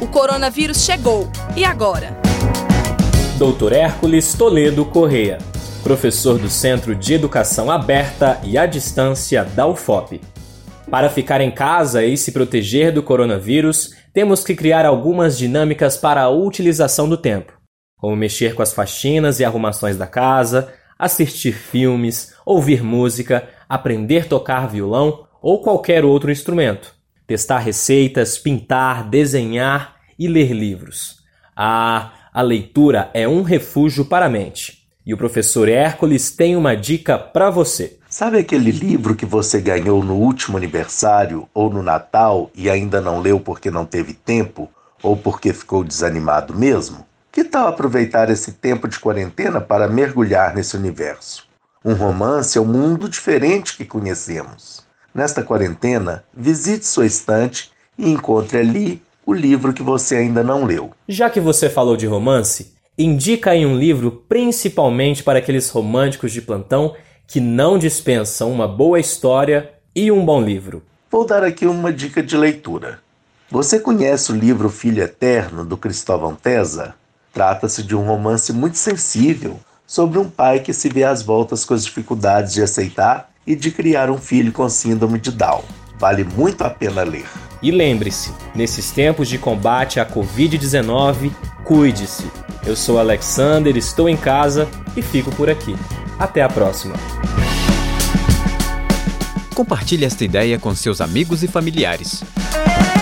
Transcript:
O coronavírus chegou. E agora? Dr. Hércules Toledo Correia, professor do Centro de Educação Aberta e à Distância da UFOP. Para ficar em casa e se proteger do coronavírus, temos que criar algumas dinâmicas para a utilização do tempo, como mexer com as faxinas e arrumações da casa, assistir filmes, ouvir música, aprender a tocar violão ou qualquer outro instrumento, testar receitas, pintar, desenhar e ler livros. Ah, a leitura é um refúgio para a mente. E o professor Hércules tem uma dica para você. Sabe aquele livro que você ganhou no último aniversário ou no Natal e ainda não leu porque não teve tempo ou porque ficou desanimado mesmo? Que tal aproveitar esse tempo de quarentena para mergulhar nesse universo? Um romance é um mundo diferente que conhecemos. Nesta quarentena, visite sua estante e encontre ali o livro que você ainda não leu. Já que você falou de romance, indica aí um livro principalmente para aqueles românticos de plantão que não dispensam uma boa história e um bom livro. Vou dar aqui uma dica de leitura. Você conhece o livro Filho Eterno do Cristóvão Tesa? Trata-se de um romance muito sensível sobre um pai que se vê às voltas com as dificuldades de aceitar e de criar um filho com síndrome de Down. Vale muito a pena ler. E lembre-se, nesses tempos de combate à Covid-19, cuide-se. Eu sou Alexander, estou em casa e fico por aqui. Até a próxima. Compartilhe esta ideia com seus amigos e familiares.